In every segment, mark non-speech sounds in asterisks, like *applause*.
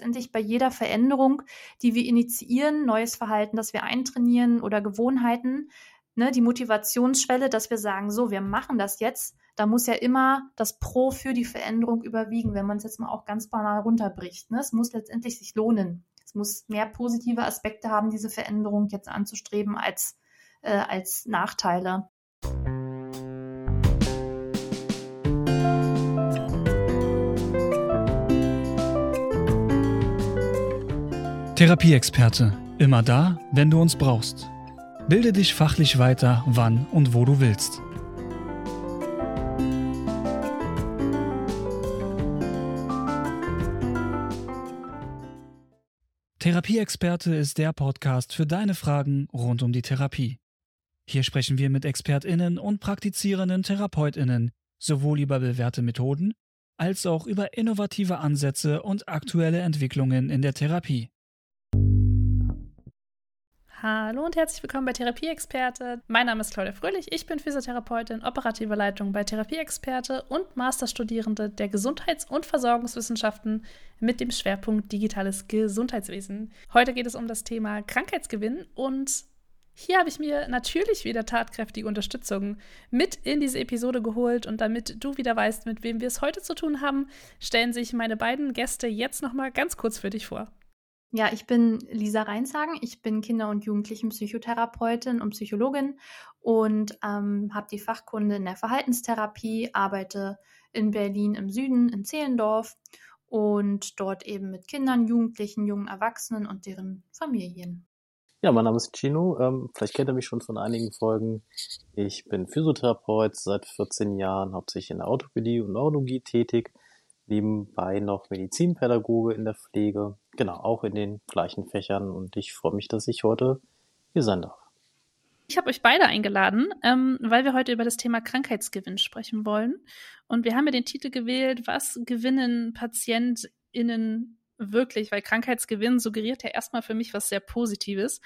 letztendlich bei jeder Veränderung, die wir initiieren, neues Verhalten, das wir eintrainieren oder Gewohnheiten, ne, die Motivationsschwelle, dass wir sagen, so, wir machen das jetzt, da muss ja immer das Pro für die Veränderung überwiegen, wenn man es jetzt mal auch ganz banal runterbricht. Ne? Es muss letztendlich sich lohnen. Es muss mehr positive Aspekte haben, diese Veränderung jetzt anzustreben, als, äh, als Nachteile. Therapieexperte. Immer da, wenn du uns brauchst. Bilde dich fachlich weiter, wann und wo du willst. Therapieexperte ist der Podcast für deine Fragen rund um die Therapie. Hier sprechen wir mit Expertinnen und praktizierenden Therapeutinnen sowohl über bewährte Methoden als auch über innovative Ansätze und aktuelle Entwicklungen in der Therapie. Hallo und herzlich willkommen bei Therapieexperte. Mein Name ist Claudia Fröhlich, ich bin Physiotherapeutin, operative Leitung bei Therapieexperte und Masterstudierende der Gesundheits- und Versorgungswissenschaften mit dem Schwerpunkt digitales Gesundheitswesen. Heute geht es um das Thema Krankheitsgewinn und hier habe ich mir natürlich wieder tatkräftige Unterstützung mit in diese Episode geholt und damit du wieder weißt, mit wem wir es heute zu tun haben, stellen sich meine beiden Gäste jetzt noch mal ganz kurz für dich vor. Ja, ich bin Lisa Reinshagen. Ich bin Kinder- und Jugendlichenpsychotherapeutin und Psychologin und ähm, habe die Fachkunde in der Verhaltenstherapie, arbeite in Berlin im Süden, in Zehlendorf und dort eben mit Kindern, Jugendlichen, jungen Erwachsenen und deren Familien. Ja, mein Name ist Chino. Ähm, vielleicht kennt ihr mich schon von einigen Folgen. Ich bin Physiotherapeut seit 14 Jahren, hauptsächlich in der Orthopädie und Neurologie tätig nebenbei noch Medizinpädagoge in der Pflege, genau, auch in den gleichen Fächern und ich freue mich, dass ich heute hier sein darf. Ich habe euch beide eingeladen, ähm, weil wir heute über das Thema Krankheitsgewinn sprechen wollen. Und wir haben ja den Titel gewählt, was gewinnen PatientInnen wirklich? Weil Krankheitsgewinn suggeriert ja erstmal für mich was sehr Positives.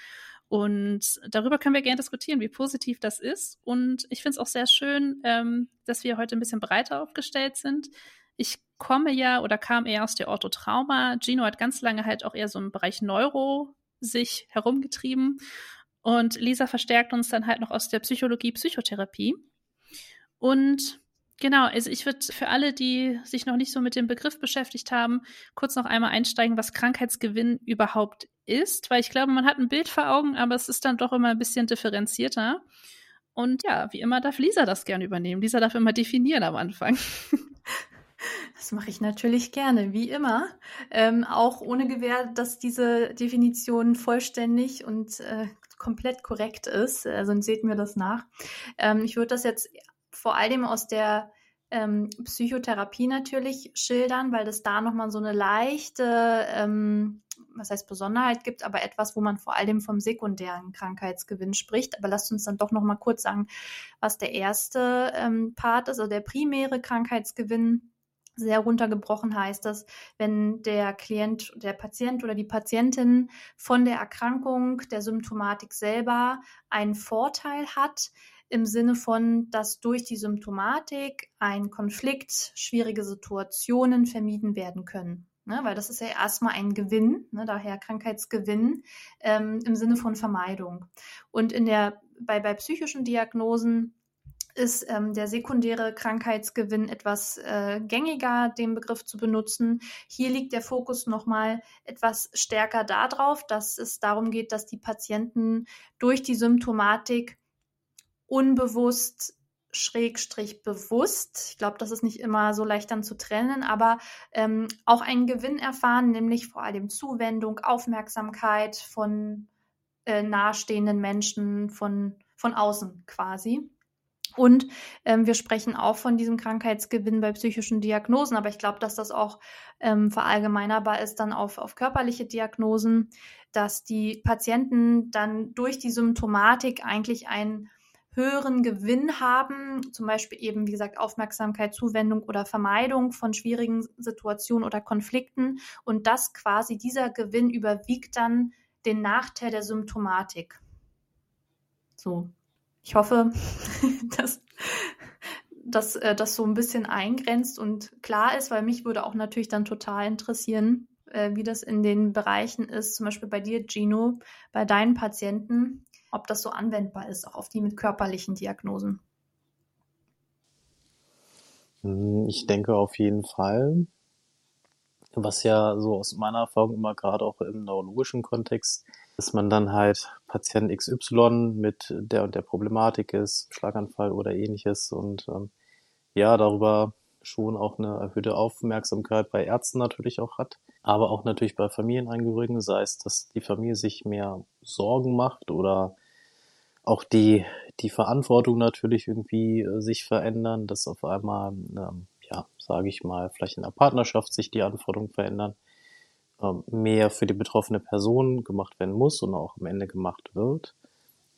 Und darüber können wir gerne diskutieren, wie positiv das ist. Und ich finde es auch sehr schön, ähm, dass wir heute ein bisschen breiter aufgestellt sind. Ich komme ja oder kam eher aus der Orthotrauma. Gino hat ganz lange halt auch eher so im Bereich Neuro sich herumgetrieben. Und Lisa verstärkt uns dann halt noch aus der Psychologie, Psychotherapie. Und genau, also ich würde für alle, die sich noch nicht so mit dem Begriff beschäftigt haben, kurz noch einmal einsteigen, was Krankheitsgewinn überhaupt ist, weil ich glaube, man hat ein Bild vor Augen, aber es ist dann doch immer ein bisschen differenzierter. Und ja, wie immer darf Lisa das gerne übernehmen. Lisa darf immer definieren am Anfang. *laughs* Das mache ich natürlich gerne, wie immer. Ähm, auch ohne Gewähr, dass diese Definition vollständig und äh, komplett korrekt ist. Also seht mir das nach. Ähm, ich würde das jetzt vor allem aus der ähm, Psychotherapie natürlich schildern, weil das da nochmal so eine leichte, ähm, was heißt Besonderheit gibt, aber etwas, wo man vor allem vom sekundären Krankheitsgewinn spricht. Aber lasst uns dann doch nochmal kurz sagen, was der erste ähm, Part ist, also der primäre Krankheitsgewinn sehr runtergebrochen heißt das, wenn der Klient, der Patient oder die Patientin von der Erkrankung, der Symptomatik selber einen Vorteil hat, im Sinne von, dass durch die Symptomatik ein Konflikt, schwierige Situationen vermieden werden können. Ne, weil das ist ja erstmal ein Gewinn, ne, daher Krankheitsgewinn ähm, im Sinne von Vermeidung. Und in der, bei, bei psychischen Diagnosen ist ähm, der sekundäre Krankheitsgewinn etwas äh, gängiger, den Begriff zu benutzen. Hier liegt der Fokus nochmal etwas stärker darauf, dass es darum geht, dass die Patienten durch die Symptomatik unbewusst schrägstrich bewusst, ich glaube, das ist nicht immer so leicht dann zu trennen, aber ähm, auch einen Gewinn erfahren, nämlich vor allem Zuwendung, Aufmerksamkeit von äh, nahestehenden Menschen, von, von außen quasi. Und ähm, wir sprechen auch von diesem Krankheitsgewinn bei psychischen Diagnosen, aber ich glaube, dass das auch ähm, verallgemeinerbar ist dann auf, auf körperliche Diagnosen, dass die Patienten dann durch die Symptomatik eigentlich einen höheren Gewinn haben, zum Beispiel eben, wie gesagt, Aufmerksamkeit, Zuwendung oder Vermeidung von schwierigen Situationen oder Konflikten und das quasi, dieser Gewinn überwiegt dann den Nachteil der Symptomatik. So, ich hoffe, *laughs* dass, dass äh, das so ein bisschen eingrenzt und klar ist, weil mich würde auch natürlich dann total interessieren, äh, wie das in den Bereichen ist, zum Beispiel bei dir, Gino, bei deinen Patienten, ob das so anwendbar ist, auch auf die mit körperlichen Diagnosen. Hm, ich denke auf jeden Fall. Was ja so aus meiner Erfahrung immer gerade auch im neurologischen Kontext, dass man dann halt Patient XY mit der und der Problematik ist, Schlaganfall oder ähnliches und ähm, ja, darüber schon auch eine erhöhte Aufmerksamkeit bei Ärzten natürlich auch hat, aber auch natürlich bei Familienangehörigen, sei es, dass die Familie sich mehr Sorgen macht oder auch die, die Verantwortung natürlich irgendwie äh, sich verändern, dass auf einmal, ähm, ja, sage ich mal, vielleicht in der Partnerschaft sich die Anforderungen verändern, mehr für die betroffene Person gemacht werden muss und auch am Ende gemacht wird.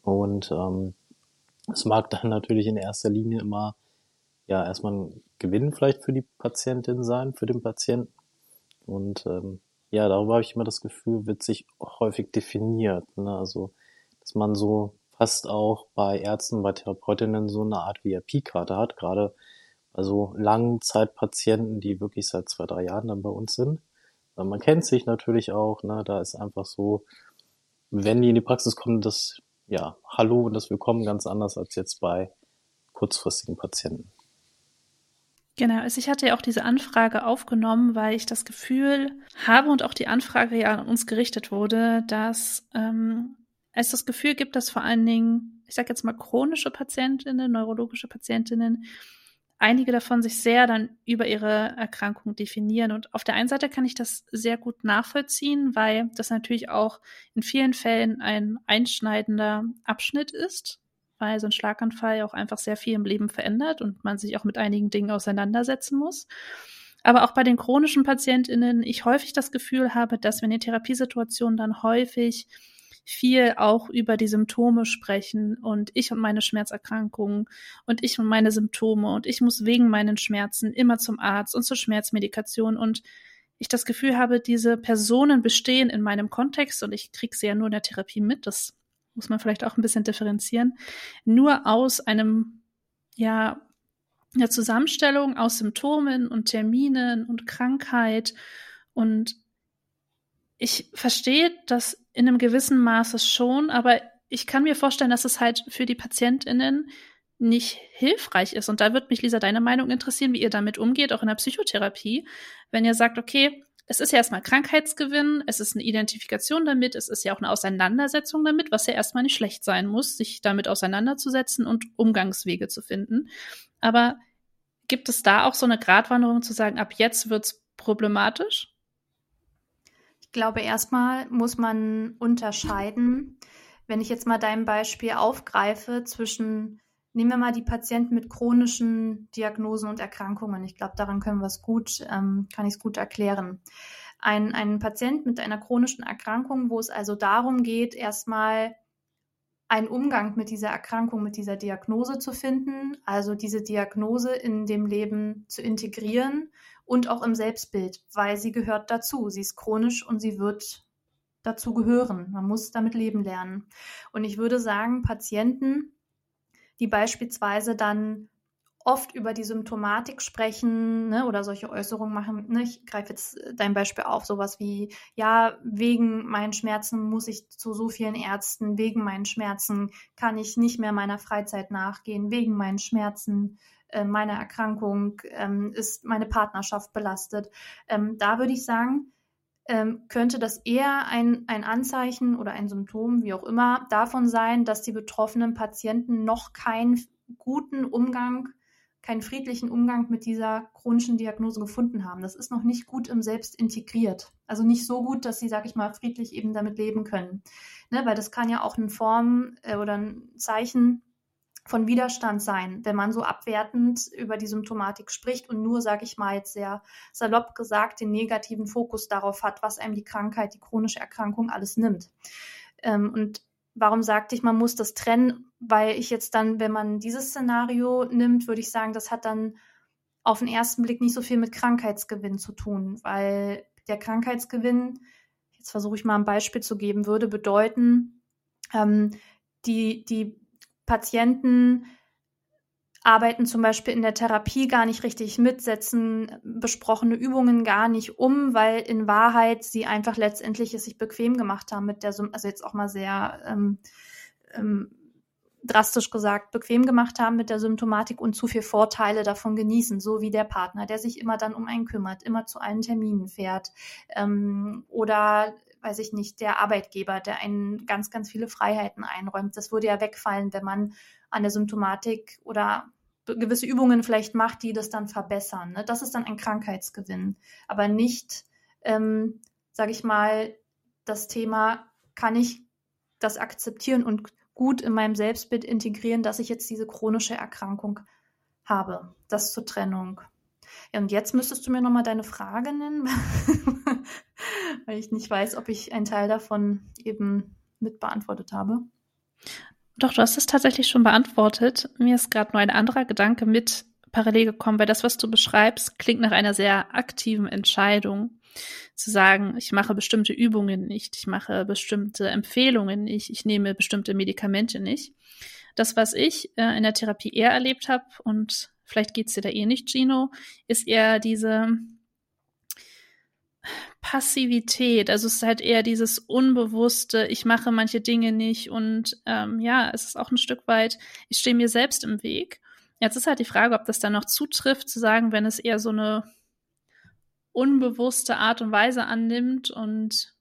Und ähm, es mag dann natürlich in erster Linie immer ja erstmal ein Gewinn vielleicht für die Patientin sein, für den Patienten. Und ähm, ja, darüber habe ich immer das Gefühl, wird sich häufig definiert. Ne? Also, dass man so fast auch bei Ärzten, bei Therapeutinnen so eine Art VIP-Karte hat, gerade also Langzeitpatienten, die wirklich seit zwei, drei Jahren dann bei uns sind. Man kennt sich natürlich auch, ne? da ist einfach so, wenn die in die Praxis kommen, das ja, Hallo und das Willkommen ganz anders als jetzt bei kurzfristigen Patienten. Genau, also ich hatte ja auch diese Anfrage aufgenommen, weil ich das Gefühl habe und auch die Anfrage ja an uns gerichtet wurde, dass ähm, es das Gefühl gibt, dass vor allen Dingen, ich sage jetzt mal chronische Patientinnen, neurologische Patientinnen, einige davon sich sehr dann über ihre Erkrankung definieren. Und auf der einen Seite kann ich das sehr gut nachvollziehen, weil das natürlich auch in vielen Fällen ein einschneidender Abschnitt ist, weil so ein Schlaganfall auch einfach sehr viel im Leben verändert und man sich auch mit einigen Dingen auseinandersetzen muss. Aber auch bei den chronischen PatientInnen ich häufig das Gefühl habe, dass in den Therapiesituationen dann häufig viel auch über die Symptome sprechen und ich und meine Schmerzerkrankungen und ich und meine Symptome und ich muss wegen meinen Schmerzen immer zum Arzt und zur Schmerzmedikation und ich das Gefühl habe, diese Personen bestehen in meinem Kontext und ich kriege sie ja nur in der Therapie mit, das muss man vielleicht auch ein bisschen differenzieren, nur aus einem, ja, einer Zusammenstellung aus Symptomen und Terminen und Krankheit. Und ich verstehe das in einem gewissen Maße schon, aber ich kann mir vorstellen, dass es halt für die PatientInnen nicht hilfreich ist. Und da wird mich, Lisa, deine Meinung interessieren, wie ihr damit umgeht, auch in der Psychotherapie. Wenn ihr sagt, okay, es ist ja erstmal Krankheitsgewinn, es ist eine Identifikation damit, es ist ja auch eine Auseinandersetzung damit, was ja erstmal nicht schlecht sein muss, sich damit auseinanderzusetzen und Umgangswege zu finden. Aber gibt es da auch so eine Gratwanderung zu sagen, ab jetzt wird's problematisch? Ich glaube, erstmal muss man unterscheiden, wenn ich jetzt mal dein Beispiel aufgreife zwischen Nehmen wir mal die Patienten mit chronischen Diagnosen und Erkrankungen. Ich glaube, daran können wir es gut, ähm, kann ich es gut erklären. Ein, ein Patient mit einer chronischen Erkrankung, wo es also darum geht, erstmal einen Umgang mit dieser Erkrankung, mit dieser Diagnose zu finden, also diese Diagnose in dem Leben zu integrieren und auch im Selbstbild, weil sie gehört dazu. Sie ist chronisch und sie wird dazu gehören. Man muss damit leben lernen. Und ich würde sagen, Patienten, die beispielsweise dann oft über die Symptomatik sprechen ne, oder solche Äußerungen machen. Ne, ich greife jetzt dein Beispiel auf, sowas wie, ja, wegen meinen Schmerzen muss ich zu so vielen Ärzten, wegen meinen Schmerzen kann ich nicht mehr meiner Freizeit nachgehen, wegen meinen Schmerzen äh, meiner Erkrankung ähm, ist meine Partnerschaft belastet. Ähm, da würde ich sagen, ähm, könnte das eher ein, ein Anzeichen oder ein Symptom, wie auch immer, davon sein, dass die betroffenen Patienten noch keinen guten Umgang, keinen friedlichen Umgang mit dieser chronischen Diagnose gefunden haben. Das ist noch nicht gut im Selbst integriert. Also nicht so gut, dass sie, sag ich mal, friedlich eben damit leben können. Ne, weil das kann ja auch eine Form äh, oder ein Zeichen von Widerstand sein, wenn man so abwertend über die Symptomatik spricht und nur, sage ich mal jetzt sehr salopp gesagt, den negativen Fokus darauf hat, was einem die Krankheit, die chronische Erkrankung alles nimmt. Ähm, und warum sagte ich, man muss das trennen? Weil ich jetzt dann, wenn man dieses Szenario nimmt, würde ich sagen, das hat dann auf den ersten Blick nicht so viel mit Krankheitsgewinn zu tun, weil der Krankheitsgewinn, jetzt versuche ich mal ein Beispiel zu geben, würde bedeuten, ähm, die, die Patienten arbeiten zum Beispiel in der Therapie gar nicht richtig mit, setzen besprochene Übungen gar nicht um, weil in Wahrheit sie einfach letztendlich es sich bequem gemacht haben mit der, also jetzt auch mal sehr ähm, ähm, drastisch gesagt, bequem gemacht haben mit der Symptomatik und zu viel Vorteile davon genießen, so wie der Partner, der sich immer dann um einen kümmert, immer zu allen Terminen fährt ähm, oder weiß ich nicht, der Arbeitgeber, der einen ganz, ganz viele Freiheiten einräumt. Das würde ja wegfallen, wenn man an der Symptomatik oder gewisse Übungen vielleicht macht, die das dann verbessern. Ne? Das ist dann ein Krankheitsgewinn, aber nicht, ähm, sage ich mal, das Thema, kann ich das akzeptieren und gut in meinem Selbstbild integrieren, dass ich jetzt diese chronische Erkrankung habe. Das zur Trennung. Ja, und jetzt müsstest du mir nochmal deine Frage nennen, *laughs* weil ich nicht weiß, ob ich einen Teil davon eben mit beantwortet habe. Doch, du hast es tatsächlich schon beantwortet. Mir ist gerade nur ein anderer Gedanke mit parallel gekommen, weil das, was du beschreibst, klingt nach einer sehr aktiven Entscheidung. Zu sagen, ich mache bestimmte Übungen nicht, ich mache bestimmte Empfehlungen nicht, ich nehme bestimmte Medikamente nicht. Das, was ich äh, in der Therapie eher erlebt habe, und vielleicht geht's dir da eh nicht, Gino, ist eher diese Passivität. Also es ist halt eher dieses Unbewusste, ich mache manche Dinge nicht und ähm, ja, es ist auch ein Stück weit, ich stehe mir selbst im Weg. Jetzt ist halt die Frage, ob das dann noch zutrifft, zu sagen, wenn es eher so eine unbewusste Art und Weise annimmt und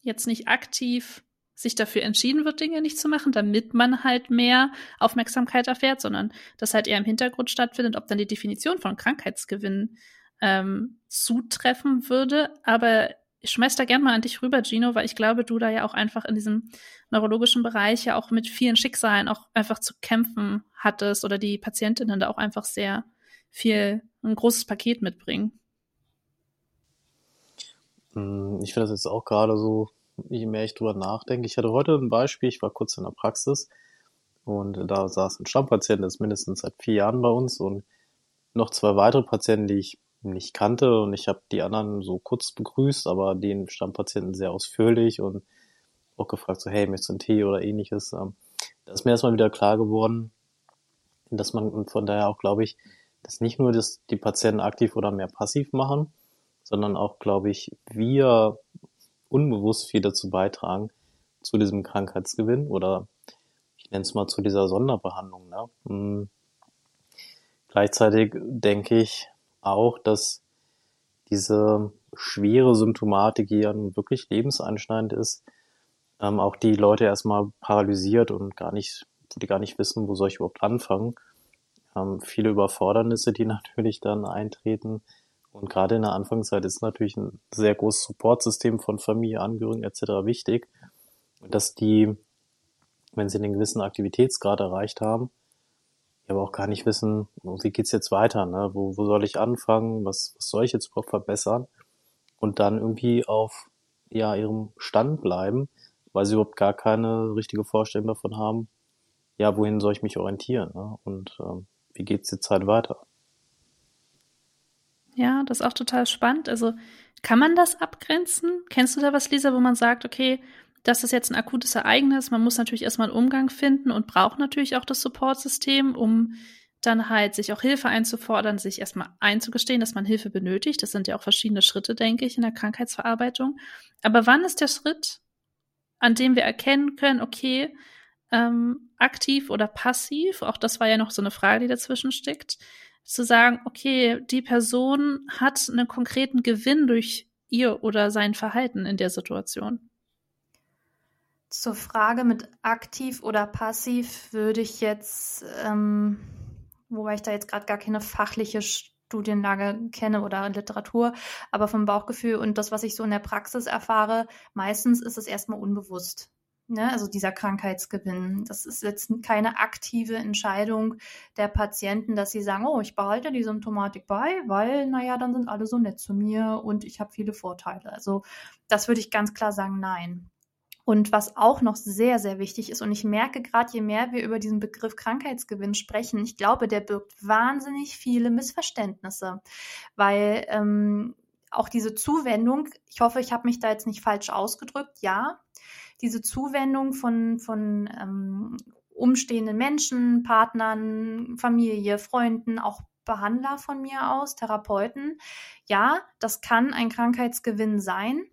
jetzt nicht aktiv sich dafür entschieden wird, Dinge nicht zu machen, damit man halt mehr Aufmerksamkeit erfährt, sondern das halt eher im Hintergrund stattfindet, ob dann die Definition von Krankheitsgewinn ähm, zutreffen würde. Aber ich schmeiß da gern mal an dich rüber, Gino, weil ich glaube, du da ja auch einfach in diesem neurologischen Bereich ja auch mit vielen Schicksalen auch einfach zu kämpfen hattest oder die Patientinnen da auch einfach sehr viel, ein großes Paket mitbringen. Hm, ich finde das jetzt auch gerade so, je mehr ich drüber nachdenke. Ich hatte heute ein Beispiel, ich war kurz in der Praxis und da saß ein Stammpatient, der ist mindestens seit vier Jahren bei uns und noch zwei weitere Patienten, die ich nicht kannte und ich habe die anderen so kurz begrüßt, aber den Stammpatienten sehr ausführlich und auch gefragt so, hey, möchtest du einen Tee oder ähnliches. Ähm, da ist mir erstmal wieder klar geworden, dass man von daher auch, glaube ich, dass nicht nur das, die Patienten aktiv oder mehr passiv machen, sondern auch, glaube ich, wir unbewusst viel dazu beitragen zu diesem Krankheitsgewinn oder ich nenne es mal zu dieser Sonderbehandlung. Ne? Hm. Gleichzeitig denke ich, auch, dass diese schwere Symptomatik, die ja nun wirklich lebenseinschneidend ist, ähm, auch die Leute erstmal paralysiert und gar nicht, die gar nicht wissen, wo soll ich überhaupt anfangen. Ähm, viele Überfordernisse, die natürlich dann eintreten. Und gerade in der Anfangszeit ist natürlich ein sehr großes Supportsystem von Familie, Angehörigen etc. wichtig. Dass die, wenn sie einen gewissen Aktivitätsgrad erreicht haben, aber auch gar nicht wissen, wie geht's jetzt weiter, ne? Wo, wo soll ich anfangen? Was, was soll ich jetzt überhaupt verbessern? Und dann irgendwie auf ja, ihrem Stand bleiben, weil sie überhaupt gar keine richtige Vorstellung davon haben, ja, wohin soll ich mich orientieren? Ne? Und ähm, wie geht's jetzt halt weiter? Ja, das ist auch total spannend. Also kann man das abgrenzen? Kennst du da was, Lisa, wo man sagt, okay, das ist jetzt ein akutes Ereignis. Man muss natürlich erstmal einen Umgang finden und braucht natürlich auch das Supportsystem, um dann halt sich auch Hilfe einzufordern, sich erstmal einzugestehen, dass man Hilfe benötigt. Das sind ja auch verschiedene Schritte, denke ich, in der Krankheitsverarbeitung. Aber wann ist der Schritt, an dem wir erkennen können, okay, ähm, aktiv oder passiv, auch das war ja noch so eine Frage, die dazwischen steckt, zu sagen, okay, die Person hat einen konkreten Gewinn durch ihr oder sein Verhalten in der Situation. Zur Frage mit aktiv oder passiv würde ich jetzt, ähm, wobei ich da jetzt gerade gar keine fachliche Studienlage kenne oder Literatur, aber vom Bauchgefühl und das, was ich so in der Praxis erfahre, meistens ist es erstmal unbewusst. Ne? Also dieser Krankheitsgewinn. Das ist jetzt keine aktive Entscheidung der Patienten, dass sie sagen, oh, ich behalte die Symptomatik bei, weil, naja, dann sind alle so nett zu mir und ich habe viele Vorteile. Also das würde ich ganz klar sagen, nein. Und was auch noch sehr, sehr wichtig ist, und ich merke gerade, je mehr wir über diesen Begriff Krankheitsgewinn sprechen, ich glaube, der birgt wahnsinnig viele Missverständnisse, weil ähm, auch diese Zuwendung, ich hoffe, ich habe mich da jetzt nicht falsch ausgedrückt, ja, diese Zuwendung von, von ähm, umstehenden Menschen, Partnern, Familie, Freunden, auch Behandler von mir aus, Therapeuten. Ja, das kann ein Krankheitsgewinn sein.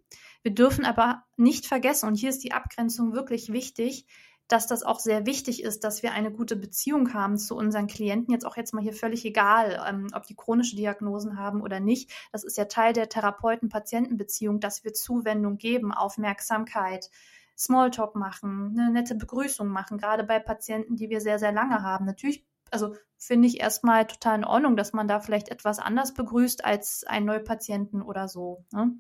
Wir dürfen aber nicht vergessen, und hier ist die Abgrenzung wirklich wichtig, dass das auch sehr wichtig ist, dass wir eine gute Beziehung haben zu unseren Klienten. Jetzt auch jetzt mal hier völlig egal, ähm, ob die chronische Diagnosen haben oder nicht. Das ist ja Teil der Therapeuten-Patienten-Beziehung, dass wir Zuwendung geben, Aufmerksamkeit, Smalltalk machen, eine nette Begrüßung machen, gerade bei Patienten, die wir sehr, sehr lange haben. Natürlich, also finde ich erstmal total in Ordnung, dass man da vielleicht etwas anders begrüßt als einen Neupatienten oder so. Ne?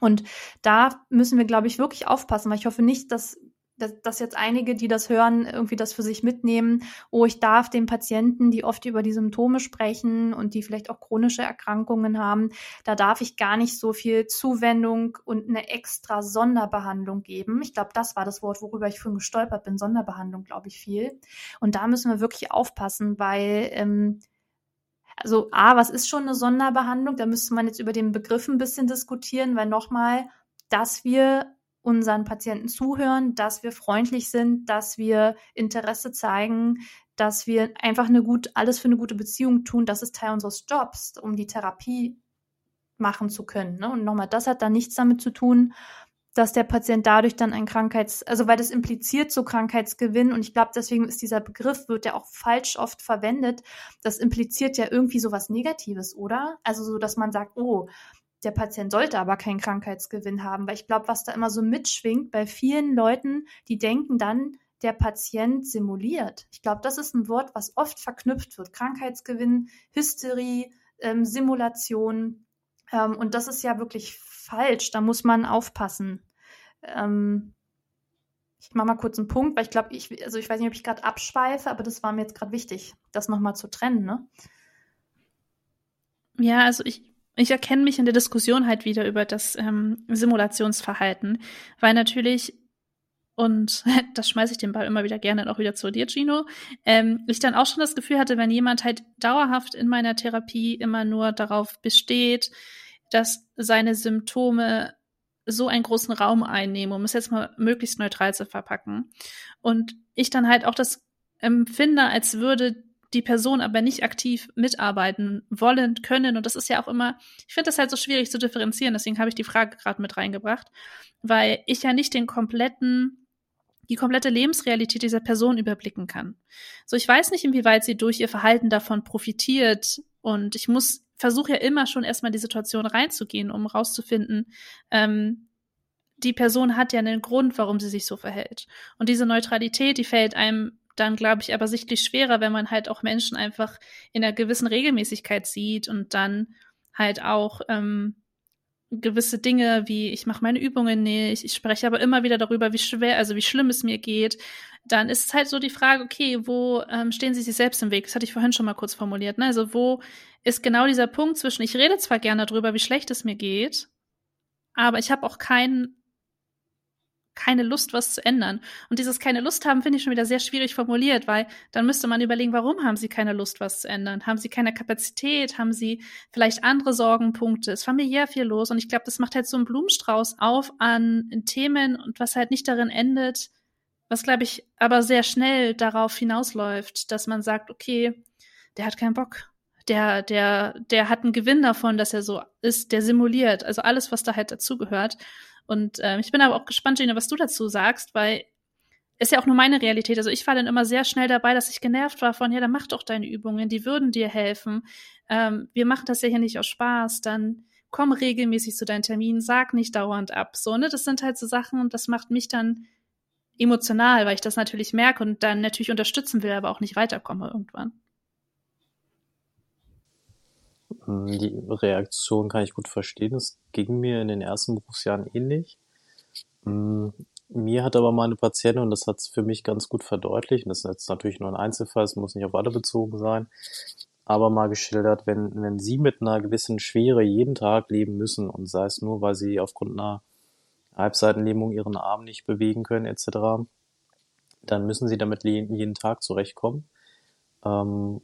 Und da müssen wir, glaube ich, wirklich aufpassen, weil ich hoffe nicht, dass dass, dass jetzt einige, die das hören, irgendwie das für sich mitnehmen. Oh, ich darf den Patienten, die oft über die Symptome sprechen und die vielleicht auch chronische Erkrankungen haben, da darf ich gar nicht so viel Zuwendung und eine extra Sonderbehandlung geben. Ich glaube, das war das Wort, worüber ich vorhin gestolpert bin. Sonderbehandlung, glaube ich, viel. Und da müssen wir wirklich aufpassen, weil ähm, also A, was ist schon eine Sonderbehandlung? Da müsste man jetzt über den Begriff ein bisschen diskutieren, weil nochmal, dass wir unseren Patienten zuhören, dass wir freundlich sind, dass wir Interesse zeigen, dass wir einfach eine gut, alles für eine gute Beziehung tun. Das ist Teil unseres Jobs, um die Therapie machen zu können. Ne? Und nochmal, das hat dann nichts damit zu tun, dass der Patient dadurch dann ein Krankheits, also weil das impliziert so Krankheitsgewinn und ich glaube, deswegen ist dieser Begriff, wird ja auch falsch oft verwendet. Das impliziert ja irgendwie so was Negatives, oder? Also so, dass man sagt, oh, der Patient sollte aber keinen Krankheitsgewinn haben, weil ich glaube, was da immer so mitschwingt bei vielen Leuten, die denken dann, der Patient simuliert. Ich glaube, das ist ein Wort, was oft verknüpft wird. Krankheitsgewinn, Hysterie, ähm, Simulation. Ähm, und das ist ja wirklich falsch. Da muss man aufpassen. Ähm, ich mache mal kurz einen Punkt, weil ich glaube, ich, also ich weiß nicht, ob ich gerade abschweife, aber das war mir jetzt gerade wichtig, das nochmal zu trennen, ne? Ja, also ich, ich erkenne mich in der Diskussion halt wieder über das ähm, Simulationsverhalten, weil natürlich und *laughs* das schmeiße ich den Ball immer wieder gerne auch wieder zu dir, Gino. Ähm, ich dann auch schon das Gefühl hatte, wenn jemand halt dauerhaft in meiner Therapie immer nur darauf besteht, dass seine Symptome so einen großen Raum einnehmen, um es jetzt mal möglichst neutral zu verpacken. Und ich dann halt auch das empfinde, als würde die Person aber nicht aktiv mitarbeiten wollen, können. Und das ist ja auch immer, ich finde das halt so schwierig zu differenzieren, deswegen habe ich die Frage gerade mit reingebracht, weil ich ja nicht den kompletten, die komplette Lebensrealität dieser Person überblicken kann. So, ich weiß nicht, inwieweit sie durch ihr Verhalten davon profitiert und ich muss, versuche ja immer schon erstmal die Situation reinzugehen, um rauszufinden, ähm, die Person hat ja einen Grund, warum sie sich so verhält. Und diese Neutralität, die fällt einem dann, glaube ich, aber sichtlich schwerer, wenn man halt auch Menschen einfach in einer gewissen Regelmäßigkeit sieht und dann halt auch ähm, gewisse Dinge wie ich mache meine Übungen nicht, ich spreche aber immer wieder darüber, wie schwer, also wie schlimm es mir geht, dann ist es halt so die Frage, okay, wo ähm, stehen Sie sich selbst im Weg? Das hatte ich vorhin schon mal kurz formuliert. Ne? Also wo ist genau dieser Punkt zwischen, ich rede zwar gerne darüber, wie schlecht es mir geht, aber ich habe auch keinen keine Lust, was zu ändern. Und dieses keine Lust haben, finde ich schon wieder sehr schwierig formuliert, weil dann müsste man überlegen, warum haben sie keine Lust, was zu ändern? Haben sie keine Kapazität? Haben sie vielleicht andere Sorgenpunkte? Ist familiär viel los? Und ich glaube, das macht halt so einen Blumenstrauß auf an Themen und was halt nicht darin endet, was glaube ich aber sehr schnell darauf hinausläuft, dass man sagt, okay, der hat keinen Bock. Der, der, der hat einen Gewinn davon, dass er so ist, der simuliert. Also alles, was da halt dazugehört. Und äh, ich bin aber auch gespannt, Gina, was du dazu sagst, weil ist ja auch nur meine Realität. Also ich war dann immer sehr schnell dabei, dass ich genervt war von, ja, dann mach doch deine Übungen, die würden dir helfen. Ähm, wir machen das ja hier nicht aus Spaß, dann komm regelmäßig zu deinen Terminen, sag nicht dauernd ab. So, ne? Das sind halt so Sachen und das macht mich dann emotional, weil ich das natürlich merke und dann natürlich unterstützen will, aber auch nicht weiterkomme irgendwann. Hm, die Reaktion kann ich gut verstehen. Es ging mir in den ersten Berufsjahren ähnlich. Hm, mir hat aber meine Patientin, und das hat es für mich ganz gut verdeutlicht, und das ist jetzt natürlich nur ein Einzelfall, es muss nicht auf alle bezogen sein, aber mal geschildert, wenn, wenn sie mit einer gewissen Schwere jeden Tag leben müssen, und sei es nur, weil sie aufgrund einer Halbseitenlähmung ihren Arm nicht bewegen können, etc., dann müssen sie damit jeden Tag zurechtkommen. Ähm,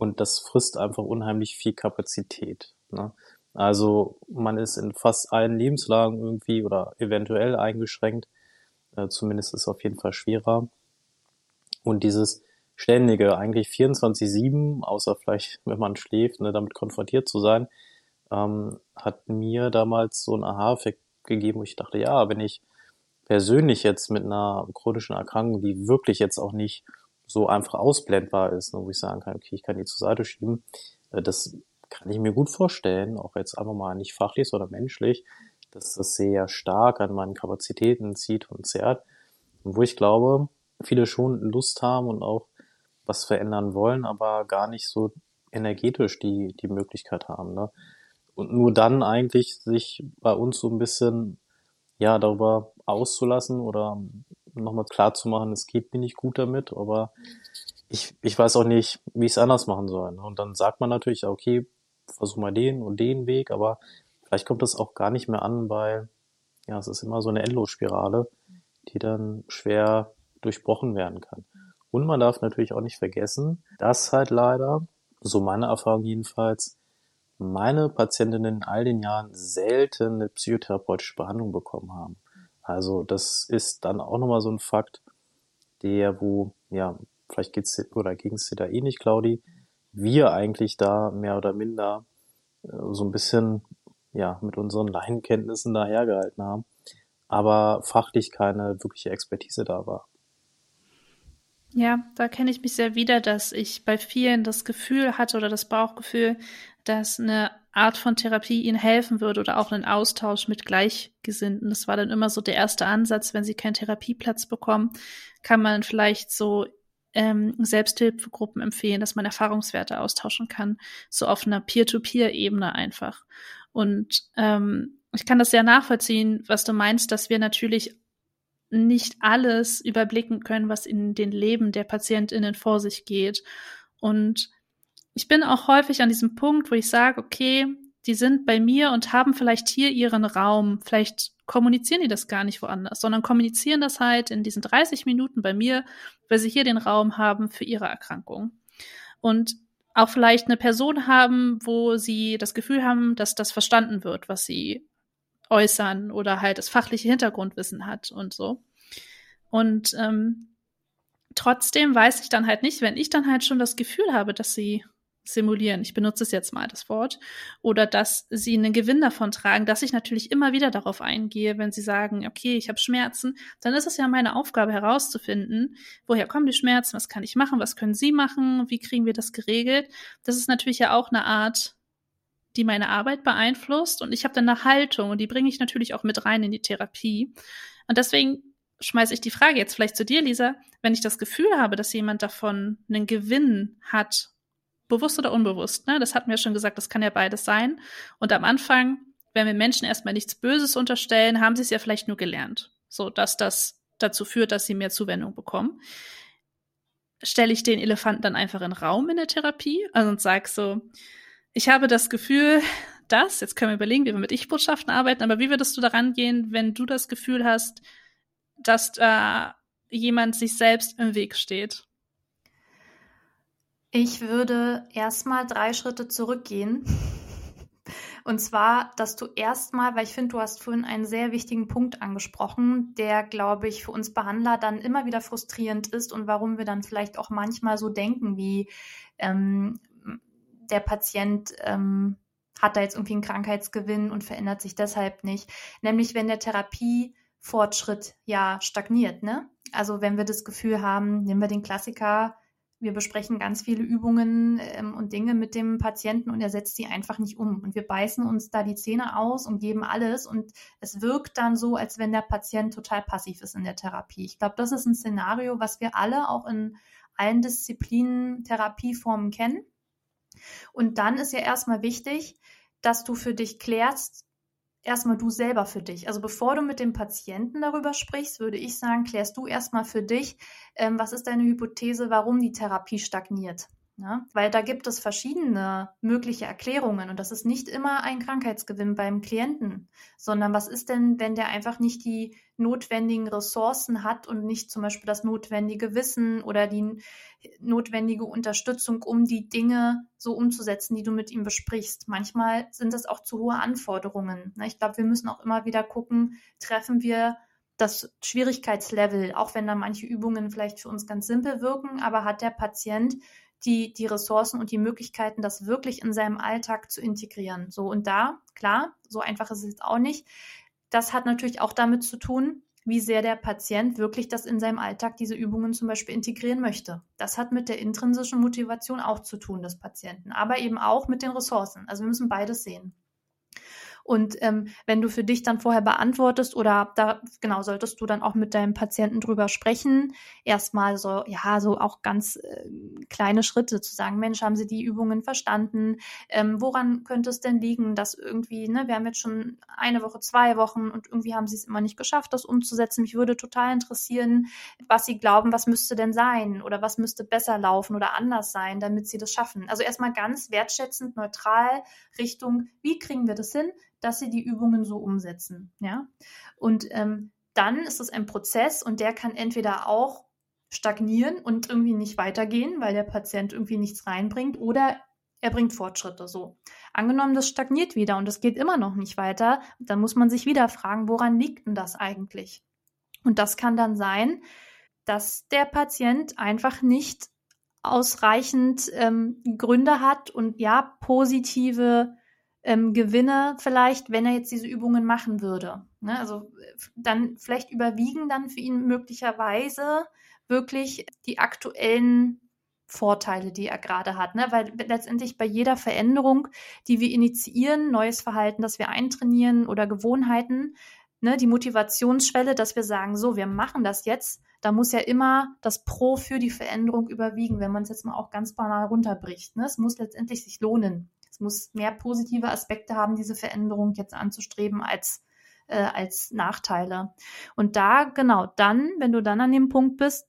und das frisst einfach unheimlich viel Kapazität. Ne? Also man ist in fast allen Lebenslagen irgendwie oder eventuell eingeschränkt. Äh, zumindest ist es auf jeden Fall schwerer. Und dieses ständige, eigentlich 24-7, außer vielleicht, wenn man schläft, ne, damit konfrontiert zu sein, ähm, hat mir damals so einen Aha-Effekt gegeben, wo ich dachte, ja, wenn ich persönlich jetzt mit einer chronischen Erkrankung, die wirklich jetzt auch nicht so einfach ausblendbar ist, ne, wo ich sagen kann, okay, ich kann die zur Seite schieben, äh, das kann ich mir gut vorstellen, auch jetzt einfach mal nicht fachlich, sondern menschlich, dass das sehr stark an meinen Kapazitäten zieht und zerrt. Und wo ich glaube, viele schon Lust haben und auch was verändern wollen, aber gar nicht so energetisch die, die Möglichkeit haben. Ne? Und nur dann eigentlich sich bei uns so ein bisschen ja darüber auszulassen oder nochmal klar zu machen, es geht mir nicht gut damit, aber ich, ich weiß auch nicht, wie ich es anders machen soll. Ne? Und dann sagt man natürlich, okay, versuch mal den und den Weg, aber vielleicht kommt das auch gar nicht mehr an, weil ja, es ist immer so eine Endlosspirale, die dann schwer durchbrochen werden kann. Und man darf natürlich auch nicht vergessen, dass halt leider, so meine Erfahrung jedenfalls, meine Patientinnen in all den Jahren selten eine psychotherapeutische Behandlung bekommen haben. Also das ist dann auch nochmal so ein Fakt, der, wo, ja, vielleicht geht's oder ging's dir da eh nicht, Claudi, wir eigentlich da mehr oder minder äh, so ein bisschen ja mit unseren Laienkenntnissen dahergehalten haben, aber fachlich keine wirkliche Expertise da war. Ja, da kenne ich mich sehr wieder, dass ich bei vielen das Gefühl hatte oder das Bauchgefühl, dass eine Art von Therapie ihnen helfen würde oder auch einen Austausch mit Gleichgesinnten. Das war dann immer so der erste Ansatz, wenn sie keinen Therapieplatz bekommen, kann man vielleicht so ähm, Selbsthilfegruppen empfehlen, dass man Erfahrungswerte austauschen kann, so auf einer Peer-to-Peer-Ebene einfach. Und ähm, ich kann das sehr nachvollziehen, was du meinst, dass wir natürlich nicht alles überblicken können, was in den Leben der PatientInnen vor sich geht. Und ich bin auch häufig an diesem Punkt, wo ich sage, okay, die sind bei mir und haben vielleicht hier ihren Raum. Vielleicht kommunizieren die das gar nicht woanders, sondern kommunizieren das halt in diesen 30 Minuten bei mir, weil sie hier den Raum haben für ihre Erkrankung. Und auch vielleicht eine Person haben, wo sie das Gefühl haben, dass das verstanden wird, was sie äußern oder halt das fachliche Hintergrundwissen hat und so. Und ähm, trotzdem weiß ich dann halt nicht, wenn ich dann halt schon das Gefühl habe, dass sie simulieren, ich benutze es jetzt mal das Wort, oder dass sie einen Gewinn davon tragen, dass ich natürlich immer wieder darauf eingehe, wenn sie sagen, okay, ich habe Schmerzen, dann ist es ja meine Aufgabe herauszufinden, woher kommen die Schmerzen, was kann ich machen, was können sie machen, wie kriegen wir das geregelt. Das ist natürlich ja auch eine Art, die meine Arbeit beeinflusst und ich habe dann eine Haltung und die bringe ich natürlich auch mit rein in die Therapie. Und deswegen schmeiße ich die Frage jetzt vielleicht zu dir, Lisa, wenn ich das Gefühl habe, dass jemand davon einen Gewinn hat bewusst oder unbewusst. Ne? Das hatten wir schon gesagt, das kann ja beides sein. Und am Anfang, wenn wir Menschen erstmal nichts Böses unterstellen, haben sie es ja vielleicht nur gelernt. So, dass das dazu führt, dass sie mehr Zuwendung bekommen. Stelle ich den Elefanten dann einfach in Raum in der Therapie also und sage so, ich habe das Gefühl, dass, jetzt können wir überlegen, wie wir mit Ich-Botschaften arbeiten, aber wie würdest du daran gehen, wenn du das Gefühl hast, dass da jemand sich selbst im Weg steht? Ich würde erstmal drei Schritte zurückgehen. Und zwar, dass du erstmal, weil ich finde, du hast vorhin einen sehr wichtigen Punkt angesprochen, der, glaube ich, für uns Behandler dann immer wieder frustrierend ist und warum wir dann vielleicht auch manchmal so denken, wie ähm, der Patient ähm, hat da jetzt irgendwie einen Krankheitsgewinn und verändert sich deshalb nicht. Nämlich, wenn der Therapiefortschritt ja stagniert, ne? Also wenn wir das Gefühl haben, nehmen wir den Klassiker, wir besprechen ganz viele Übungen ähm, und Dinge mit dem Patienten und er setzt sie einfach nicht um. Und wir beißen uns da die Zähne aus und geben alles und es wirkt dann so, als wenn der Patient total passiv ist in der Therapie. Ich glaube, das ist ein Szenario, was wir alle auch in allen Disziplinen Therapieformen kennen. Und dann ist ja erstmal wichtig, dass du für dich klärst, erstmal du selber für dich. Also bevor du mit dem Patienten darüber sprichst, würde ich sagen, klärst du erstmal für dich, ähm, was ist deine Hypothese, warum die Therapie stagniert. Ja, weil da gibt es verschiedene mögliche Erklärungen und das ist nicht immer ein Krankheitsgewinn beim Klienten, sondern was ist denn, wenn der einfach nicht die notwendigen Ressourcen hat und nicht zum Beispiel das notwendige Wissen oder die notwendige Unterstützung, um die Dinge so umzusetzen, die du mit ihm besprichst. Manchmal sind das auch zu hohe Anforderungen. Ich glaube, wir müssen auch immer wieder gucken, treffen wir das Schwierigkeitslevel, auch wenn da manche Übungen vielleicht für uns ganz simpel wirken, aber hat der Patient die, die Ressourcen und die Möglichkeiten, das wirklich in seinem Alltag zu integrieren. So und da, klar, so einfach ist es jetzt auch nicht. Das hat natürlich auch damit zu tun, wie sehr der Patient wirklich das in seinem Alltag, diese Übungen zum Beispiel integrieren möchte. Das hat mit der intrinsischen Motivation auch zu tun des Patienten, aber eben auch mit den Ressourcen. Also wir müssen beides sehen. Und ähm, wenn du für dich dann vorher beantwortest oder da genau solltest du dann auch mit deinem Patienten drüber sprechen, erstmal so ja so auch ganz äh, kleine Schritte zu sagen, Mensch, haben Sie die Übungen verstanden? Ähm, woran könnte es denn liegen, dass irgendwie ne, wir haben jetzt schon eine Woche, zwei Wochen und irgendwie haben Sie es immer nicht geschafft, das umzusetzen. Mich würde total interessieren, was Sie glauben, was müsste denn sein oder was müsste besser laufen oder anders sein, damit Sie das schaffen. Also erstmal ganz wertschätzend, neutral Richtung, wie kriegen wir das hin? Dass sie die Übungen so umsetzen. Ja? Und ähm, dann ist es ein Prozess und der kann entweder auch stagnieren und irgendwie nicht weitergehen, weil der Patient irgendwie nichts reinbringt oder er bringt Fortschritte so. Angenommen, das stagniert wieder und es geht immer noch nicht weiter, dann muss man sich wieder fragen, woran liegt denn das eigentlich? Und das kann dann sein, dass der Patient einfach nicht ausreichend ähm, Gründe hat und ja, positive ähm, Gewinne vielleicht, wenn er jetzt diese Übungen machen würde. Ne? Also dann vielleicht überwiegen dann für ihn möglicherweise wirklich die aktuellen Vorteile, die er gerade hat. Ne? Weil letztendlich bei jeder Veränderung, die wir initiieren, neues Verhalten, das wir eintrainieren oder Gewohnheiten, ne, die Motivationsschwelle, dass wir sagen, so, wir machen das jetzt, da muss ja immer das Pro für die Veränderung überwiegen, wenn man es jetzt mal auch ganz banal runterbricht. Ne? Es muss letztendlich sich lohnen muss mehr positive Aspekte haben, diese Veränderung jetzt anzustreben, als, äh, als Nachteile. Und da, genau, dann, wenn du dann an dem Punkt bist,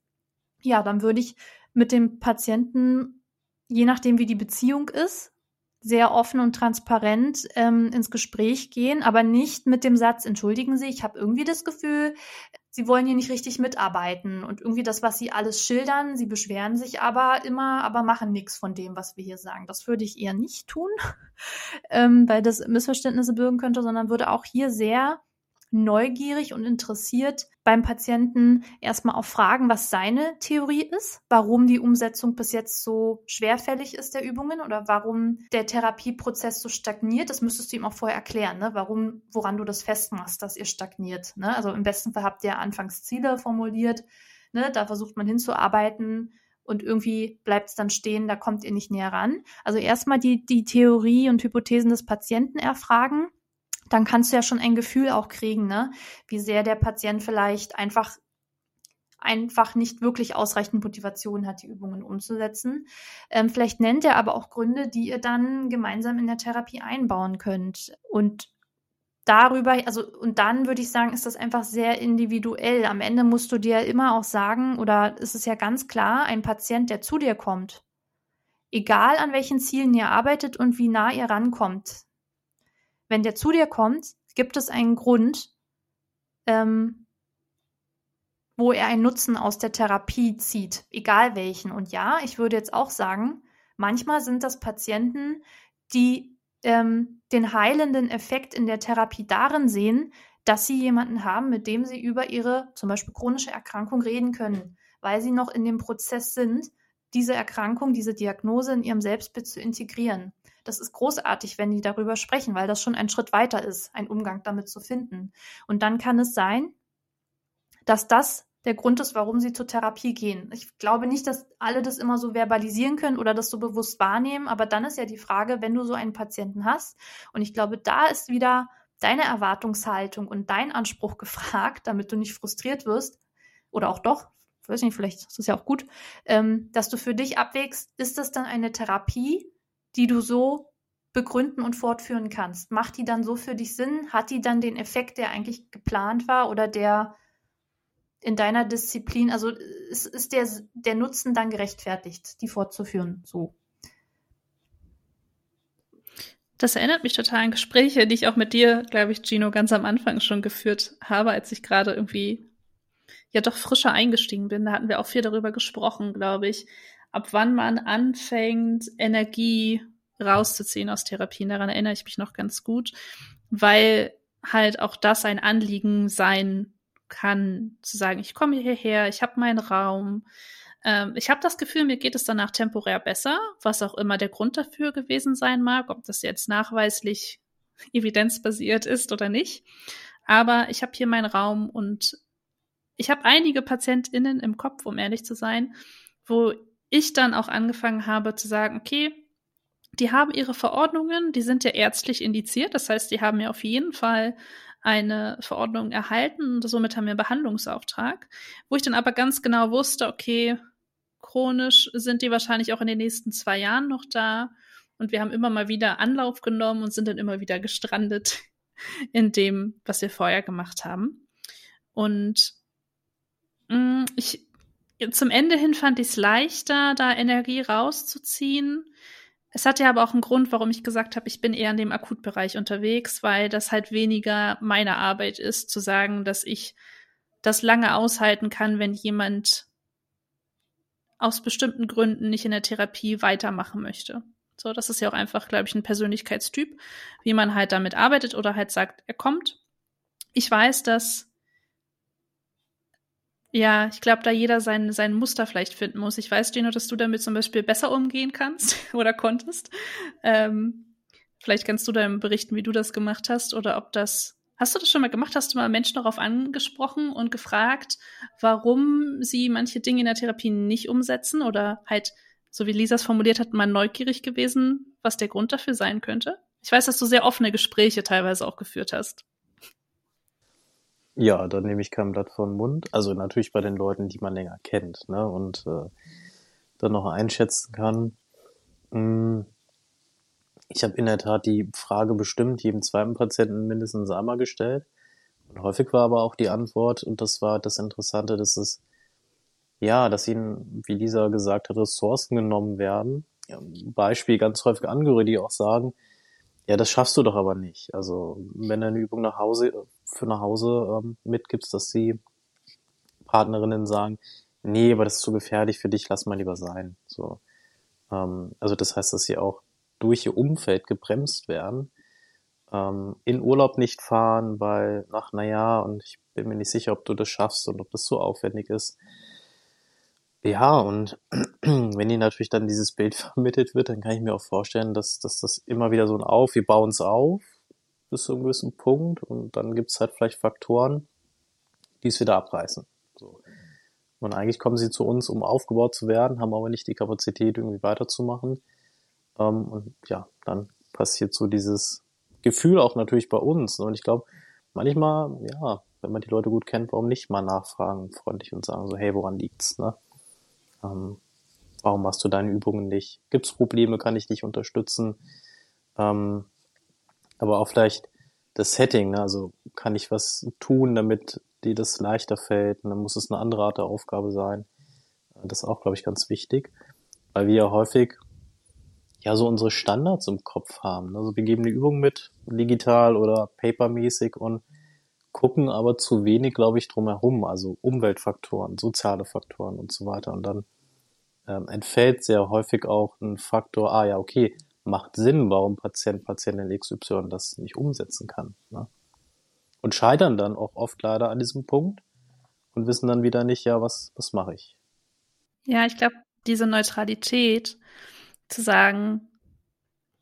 ja, dann würde ich mit dem Patienten, je nachdem wie die Beziehung ist, sehr offen und transparent ähm, ins Gespräch gehen, aber nicht mit dem Satz, entschuldigen Sie, ich habe irgendwie das Gefühl, Sie wollen hier nicht richtig mitarbeiten und irgendwie das, was Sie alles schildern, Sie beschweren sich aber immer, aber machen nichts von dem, was wir hier sagen. Das würde ich eher nicht tun, *laughs* ähm, weil das Missverständnisse bürgen könnte, sondern würde auch hier sehr neugierig und interessiert beim Patienten erstmal auch fragen, was seine Theorie ist, warum die Umsetzung bis jetzt so schwerfällig ist der Übungen oder warum der Therapieprozess so stagniert. Das müsstest du ihm auch vorher erklären, ne? warum, woran du das festmachst, dass ihr stagniert. Ne? Also im besten Fall habt ihr anfangs Ziele formuliert, ne? da versucht man hinzuarbeiten und irgendwie bleibt es dann stehen, da kommt ihr nicht näher ran. Also erstmal die, die Theorie und Hypothesen des Patienten erfragen dann kannst du ja schon ein Gefühl auch kriegen, ne? wie sehr der Patient vielleicht einfach einfach nicht wirklich ausreichend Motivation hat, die Übungen umzusetzen. Ähm, vielleicht nennt er aber auch Gründe, die ihr dann gemeinsam in der Therapie einbauen könnt. Und darüber, also, und dann würde ich sagen, ist das einfach sehr individuell. Am Ende musst du dir immer auch sagen, oder ist es ja ganz klar, ein Patient, der zu dir kommt, egal an welchen Zielen ihr arbeitet und wie nah ihr rankommt, wenn der zu dir kommt, gibt es einen Grund, ähm, wo er einen Nutzen aus der Therapie zieht, egal welchen. Und ja, ich würde jetzt auch sagen, manchmal sind das Patienten, die ähm, den heilenden Effekt in der Therapie darin sehen, dass sie jemanden haben, mit dem sie über ihre zum Beispiel chronische Erkrankung reden können, weil sie noch in dem Prozess sind, diese Erkrankung, diese Diagnose in ihrem Selbstbild zu integrieren. Das ist großartig, wenn die darüber sprechen, weil das schon ein Schritt weiter ist, einen Umgang damit zu finden. Und dann kann es sein, dass das der Grund ist, warum sie zur Therapie gehen. Ich glaube nicht, dass alle das immer so verbalisieren können oder das so bewusst wahrnehmen, aber dann ist ja die Frage, wenn du so einen Patienten hast, und ich glaube, da ist wieder deine Erwartungshaltung und dein Anspruch *laughs* gefragt, damit du nicht frustriert wirst, oder auch doch, weiß nicht, vielleicht ist das ja auch gut, ähm, dass du für dich abwägst, ist das dann eine Therapie, die du so begründen und fortführen kannst. Macht die dann so für dich Sinn? Hat die dann den Effekt, der eigentlich geplant war oder der in deiner Disziplin, also ist, ist der, der Nutzen dann gerechtfertigt, die fortzuführen? So. Das erinnert mich total an Gespräche, die ich auch mit dir, glaube ich, Gino, ganz am Anfang schon geführt habe, als ich gerade irgendwie ja doch frischer eingestiegen bin. Da hatten wir auch viel darüber gesprochen, glaube ich ab wann man anfängt, Energie rauszuziehen aus Therapien. Daran erinnere ich mich noch ganz gut, weil halt auch das ein Anliegen sein kann, zu sagen, ich komme hierher, ich habe meinen Raum, ähm, ich habe das Gefühl, mir geht es danach temporär besser, was auch immer der Grund dafür gewesen sein mag, ob das jetzt nachweislich *laughs* evidenzbasiert ist oder nicht. Aber ich habe hier meinen Raum und ich habe einige PatientInnen im Kopf, um ehrlich zu sein, wo ich dann auch angefangen habe zu sagen, okay, die haben ihre Verordnungen, die sind ja ärztlich indiziert, das heißt, die haben ja auf jeden Fall eine Verordnung erhalten und somit haben wir einen Behandlungsauftrag, wo ich dann aber ganz genau wusste, okay, chronisch sind die wahrscheinlich auch in den nächsten zwei Jahren noch da. Und wir haben immer mal wieder Anlauf genommen und sind dann immer wieder gestrandet *laughs* in dem, was wir vorher gemacht haben. Und mm, ich zum Ende hin fand ich es leichter, da Energie rauszuziehen, es hat ja aber auch einen Grund, warum ich gesagt habe, ich bin eher in dem Akutbereich unterwegs, weil das halt weniger meine Arbeit ist, zu sagen, dass ich das lange aushalten kann, wenn jemand aus bestimmten Gründen nicht in der Therapie weitermachen möchte. So, das ist ja auch einfach, glaube ich, ein Persönlichkeitstyp, wie man halt damit arbeitet oder halt sagt, er kommt. Ich weiß, dass ja, ich glaube, da jeder sein, sein Muster vielleicht finden muss. Ich weiß, Gino, dass du damit zum Beispiel besser umgehen kannst *laughs* oder konntest. Ähm, vielleicht kannst du dann berichten, wie du das gemacht hast oder ob das. Hast du das schon mal gemacht? Hast du mal Menschen darauf angesprochen und gefragt, warum sie manche Dinge in der Therapie nicht umsetzen oder halt, so wie Lisa es formuliert hat, mal neugierig gewesen, was der Grund dafür sein könnte? Ich weiß, dass du sehr offene Gespräche teilweise auch geführt hast. Ja, da nehme ich kein Blatt vor den Mund. Also natürlich bei den Leuten, die man länger kennt, ne? Und äh, dann noch einschätzen kann. Hm, ich habe in der Tat die Frage bestimmt jedem zweiten Patienten mindestens einmal gestellt. Und häufig war aber auch die Antwort, und das war das Interessante, dass es, ja, dass ihnen, wie Lisa gesagt hat, Ressourcen genommen werden. Beispiel ganz häufig Angehörige, die auch sagen, ja, das schaffst du doch aber nicht. Also, wenn du eine Übung nach Hause, für nach Hause ähm, mitgibst, dass die Partnerinnen sagen, nee, aber das ist zu gefährlich für dich, lass mal lieber sein. So. Ähm, also das heißt, dass sie auch durch ihr Umfeld gebremst werden, ähm, in Urlaub nicht fahren, weil, ach naja, und ich bin mir nicht sicher, ob du das schaffst und ob das so aufwendig ist. Ja, und *clears throat* wenn ihnen natürlich dann dieses Bild *laughs* vermittelt wird, dann kann ich mir auch vorstellen, dass, dass das immer wieder so ein Auf, wir bauen es auf bis zu einem gewissen Punkt und dann gibt es halt vielleicht Faktoren, die es wieder abreißen. So. Und eigentlich kommen sie zu uns, um aufgebaut zu werden, haben aber nicht die Kapazität, irgendwie weiterzumachen. Ähm, und ja, dann passiert so dieses Gefühl auch natürlich bei uns. Und ich glaube, manchmal, ja, wenn man die Leute gut kennt, warum nicht mal nachfragen, freundlich und sagen so, hey, woran liegt's, ne? Ähm, warum machst du deine Übungen nicht? Gibt es Probleme? Kann ich dich unterstützen? Ähm, aber auch vielleicht das Setting, ne? also kann ich was tun, damit dir das leichter fällt? Und dann muss es eine andere Art der Aufgabe sein. Das ist auch, glaube ich, ganz wichtig, weil wir ja häufig ja so unsere Standards im Kopf haben. Also wir geben die Übung mit, digital oder papermäßig und gucken aber zu wenig, glaube ich, drumherum, also Umweltfaktoren, soziale Faktoren und so weiter. Und dann ähm, entfällt sehr häufig auch ein Faktor, ah ja, okay, macht Sinn, warum Patient, Patientin XY das nicht umsetzen kann. Ne? Und scheitern dann auch oft leider an diesem Punkt und wissen dann wieder nicht, ja, was, was mache ich? Ja, ich glaube, diese Neutralität zu sagen,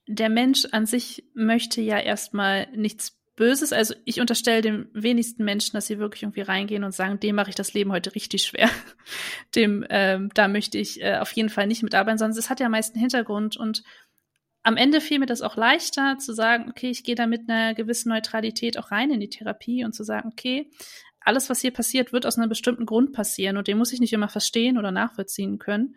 der Mensch an sich möchte ja erstmal nichts Böses. Also ich unterstelle dem wenigsten Menschen, dass sie wirklich irgendwie reingehen und sagen, dem mache ich das Leben heute richtig schwer. *laughs* dem, ähm, da möchte ich äh, auf jeden Fall nicht mitarbeiten, sondern es hat ja meist einen Hintergrund und am Ende fiel mir das auch leichter zu sagen, okay, ich gehe da mit einer gewissen Neutralität auch rein in die Therapie und zu sagen, okay, alles, was hier passiert, wird aus einem bestimmten Grund passieren und den muss ich nicht immer verstehen oder nachvollziehen können,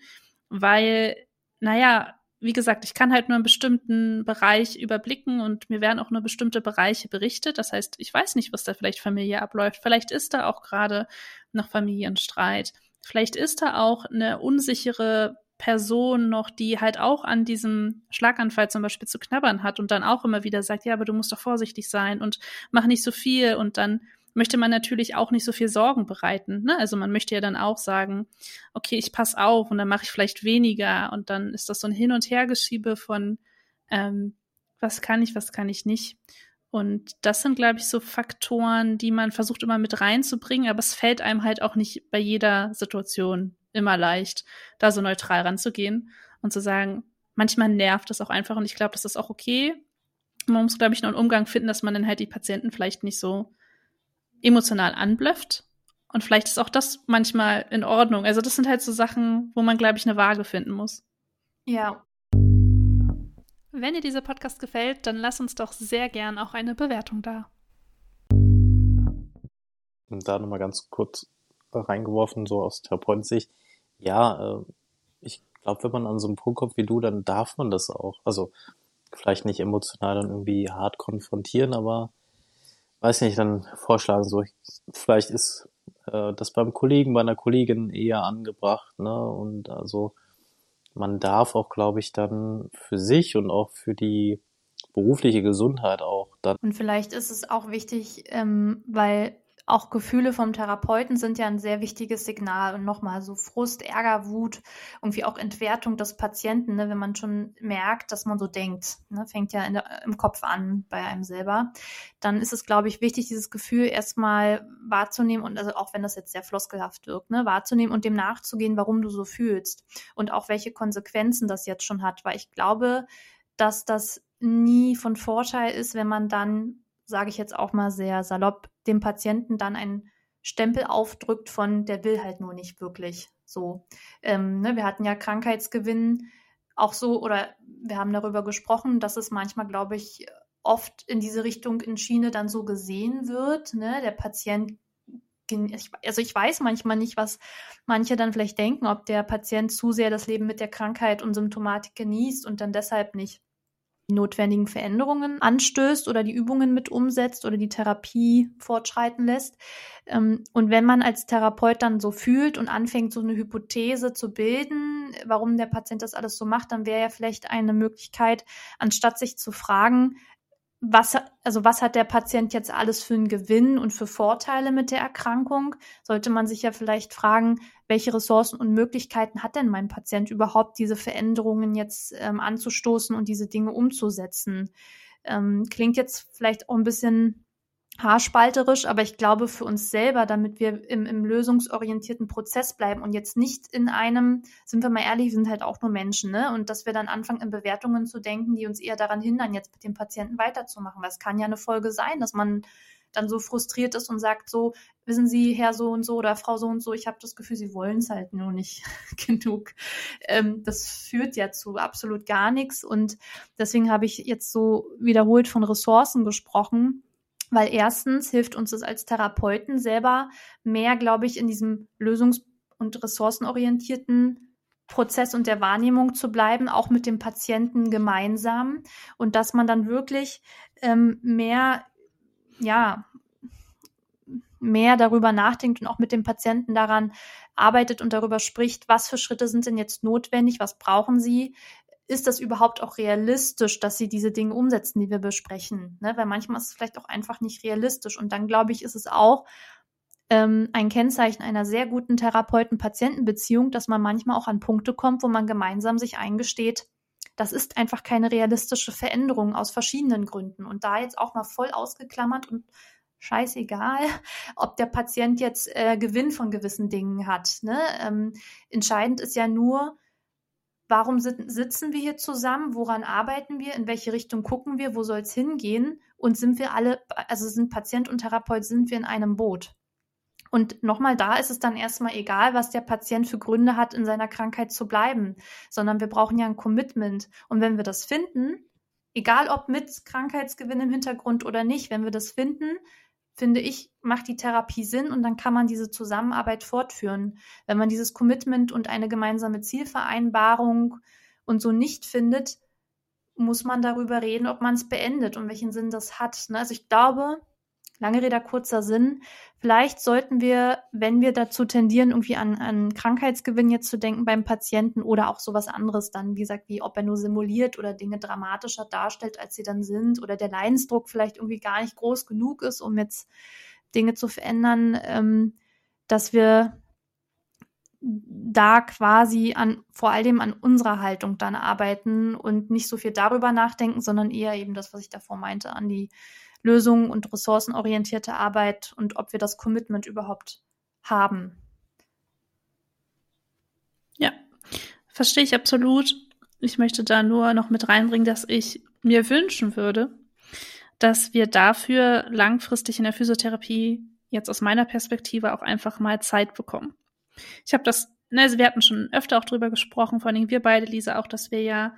weil, naja, wie gesagt, ich kann halt nur einen bestimmten Bereich überblicken und mir werden auch nur bestimmte Bereiche berichtet. Das heißt, ich weiß nicht, was da vielleicht familiär abläuft. Vielleicht ist da auch gerade noch Familienstreit. Vielleicht ist da auch eine unsichere Person noch, die halt auch an diesem Schlaganfall zum Beispiel zu knabbern hat und dann auch immer wieder sagt, ja, aber du musst doch vorsichtig sein und mach nicht so viel und dann möchte man natürlich auch nicht so viel Sorgen bereiten. Ne? Also man möchte ja dann auch sagen, okay, ich pass auf und dann mache ich vielleicht weniger und dann ist das so ein Hin- und Hergeschiebe von, ähm, was kann ich, was kann ich nicht. Und das sind, glaube ich, so Faktoren, die man versucht immer mit reinzubringen, aber es fällt einem halt auch nicht bei jeder Situation immer leicht, da so neutral ranzugehen und zu sagen, manchmal nervt das auch einfach und ich glaube, das ist auch okay. Man muss, glaube ich, noch einen Umgang finden, dass man dann halt die Patienten vielleicht nicht so emotional anblöfft. Und vielleicht ist auch das manchmal in Ordnung. Also das sind halt so Sachen, wo man, glaube ich, eine Waage finden muss. Ja. Wenn dir dieser Podcast gefällt, dann lass uns doch sehr gern auch eine Bewertung da. Und da nochmal ganz kurz reingeworfen, so aus Therapeutensicht. Ja, äh, ich glaube, wenn man an so einem Punkt kommt wie du, dann darf man das auch. Also vielleicht nicht emotional dann irgendwie hart konfrontieren, aber weiß nicht, dann vorschlagen so, vielleicht ist äh, das beim Kollegen, bei einer Kollegin eher angebracht, ne? Und also man darf auch, glaube ich, dann für sich und auch für die berufliche Gesundheit auch dann. Und vielleicht ist es auch wichtig, ähm, weil auch Gefühle vom Therapeuten sind ja ein sehr wichtiges Signal. Und nochmal so Frust, Ärger, Wut, irgendwie auch Entwertung des Patienten, ne, wenn man schon merkt, dass man so denkt, ne, fängt ja der, im Kopf an bei einem selber, dann ist es, glaube ich, wichtig, dieses Gefühl erstmal wahrzunehmen und also auch wenn das jetzt sehr floskelhaft wirkt, ne, wahrzunehmen und dem nachzugehen, warum du so fühlst und auch welche Konsequenzen das jetzt schon hat. Weil ich glaube, dass das nie von Vorteil ist, wenn man dann sage ich jetzt auch mal sehr salopp, dem Patienten dann einen Stempel aufdrückt von, der will halt nur nicht wirklich so. Ähm, ne, wir hatten ja Krankheitsgewinn auch so, oder wir haben darüber gesprochen, dass es manchmal, glaube ich, oft in diese Richtung in Schiene dann so gesehen wird. Ne? Der Patient also ich weiß manchmal nicht, was manche dann vielleicht denken, ob der Patient zu sehr das Leben mit der Krankheit und Symptomatik genießt und dann deshalb nicht notwendigen Veränderungen anstößt oder die Übungen mit umsetzt oder die Therapie fortschreiten lässt. Ähm, und wenn man als Therapeut dann so fühlt und anfängt, so eine Hypothese zu bilden, warum der Patient das alles so macht, dann wäre ja vielleicht eine Möglichkeit, anstatt sich zu fragen, was, also was hat der Patient jetzt alles für einen Gewinn und für Vorteile mit der Erkrankung? Sollte man sich ja vielleicht fragen, welche Ressourcen und Möglichkeiten hat denn mein Patient überhaupt, diese Veränderungen jetzt ähm, anzustoßen und diese Dinge umzusetzen? Ähm, klingt jetzt vielleicht auch ein bisschen haarspalterisch, aber ich glaube für uns selber, damit wir im, im lösungsorientierten Prozess bleiben und jetzt nicht in einem, sind wir mal ehrlich, wir sind halt auch nur Menschen, ne? Und dass wir dann anfangen, in Bewertungen zu denken, die uns eher daran hindern, jetzt mit dem Patienten weiterzumachen. Weil es kann ja eine Folge sein, dass man dann so frustriert ist und sagt so, wissen Sie, Herr so und so oder Frau so und so, ich habe das Gefühl, Sie wollen es halt nur nicht *laughs* genug. Ähm, das führt ja zu absolut gar nichts. Und deswegen habe ich jetzt so wiederholt von Ressourcen gesprochen weil erstens hilft uns es als Therapeuten selber mehr, glaube ich, in diesem lösungs- und ressourcenorientierten Prozess und der Wahrnehmung zu bleiben, auch mit dem Patienten gemeinsam. Und dass man dann wirklich ähm, mehr, ja, mehr darüber nachdenkt und auch mit dem Patienten daran arbeitet und darüber spricht, was für Schritte sind denn jetzt notwendig, was brauchen sie, ist das überhaupt auch realistisch, dass sie diese Dinge umsetzen, die wir besprechen? Ne? Weil manchmal ist es vielleicht auch einfach nicht realistisch. Und dann glaube ich, ist es auch ähm, ein Kennzeichen einer sehr guten Therapeuten-Patienten-Beziehung, dass man manchmal auch an Punkte kommt, wo man gemeinsam sich eingesteht, das ist einfach keine realistische Veränderung aus verschiedenen Gründen. Und da jetzt auch mal voll ausgeklammert und scheißegal, *laughs* ob der Patient jetzt äh, Gewinn von gewissen Dingen hat. Ne? Ähm, entscheidend ist ja nur, warum sitzen wir hier zusammen, woran arbeiten wir, in welche Richtung gucken wir, wo soll es hingehen und sind wir alle, also sind Patient und Therapeut, sind wir in einem Boot. Und nochmal, da ist es dann erstmal egal, was der Patient für Gründe hat, in seiner Krankheit zu bleiben, sondern wir brauchen ja ein Commitment. Und wenn wir das finden, egal ob mit Krankheitsgewinn im Hintergrund oder nicht, wenn wir das finden, finde ich, macht die Therapie Sinn und dann kann man diese Zusammenarbeit fortführen. Wenn man dieses Commitment und eine gemeinsame Zielvereinbarung und so nicht findet, muss man darüber reden, ob man es beendet und welchen Sinn das hat. Ne? Also ich glaube, Lange Rede, kurzer Sinn. Vielleicht sollten wir, wenn wir dazu tendieren, irgendwie an, an Krankheitsgewinn jetzt zu denken beim Patienten oder auch sowas anderes dann, wie gesagt, wie ob er nur simuliert oder Dinge dramatischer darstellt, als sie dann sind oder der Leidensdruck vielleicht irgendwie gar nicht groß genug ist, um jetzt Dinge zu verändern, ähm, dass wir da quasi an, vor allem an unserer Haltung dann arbeiten und nicht so viel darüber nachdenken, sondern eher eben das, was ich davor meinte, an die lösungen- und ressourcenorientierte Arbeit und ob wir das Commitment überhaupt haben. Ja, verstehe ich absolut. Ich möchte da nur noch mit reinbringen, dass ich mir wünschen würde, dass wir dafür langfristig in der Physiotherapie jetzt aus meiner Perspektive auch einfach mal Zeit bekommen. Ich habe das, ne, also wir hatten schon öfter auch drüber gesprochen, vor allem wir beide, Lisa, auch, dass wir ja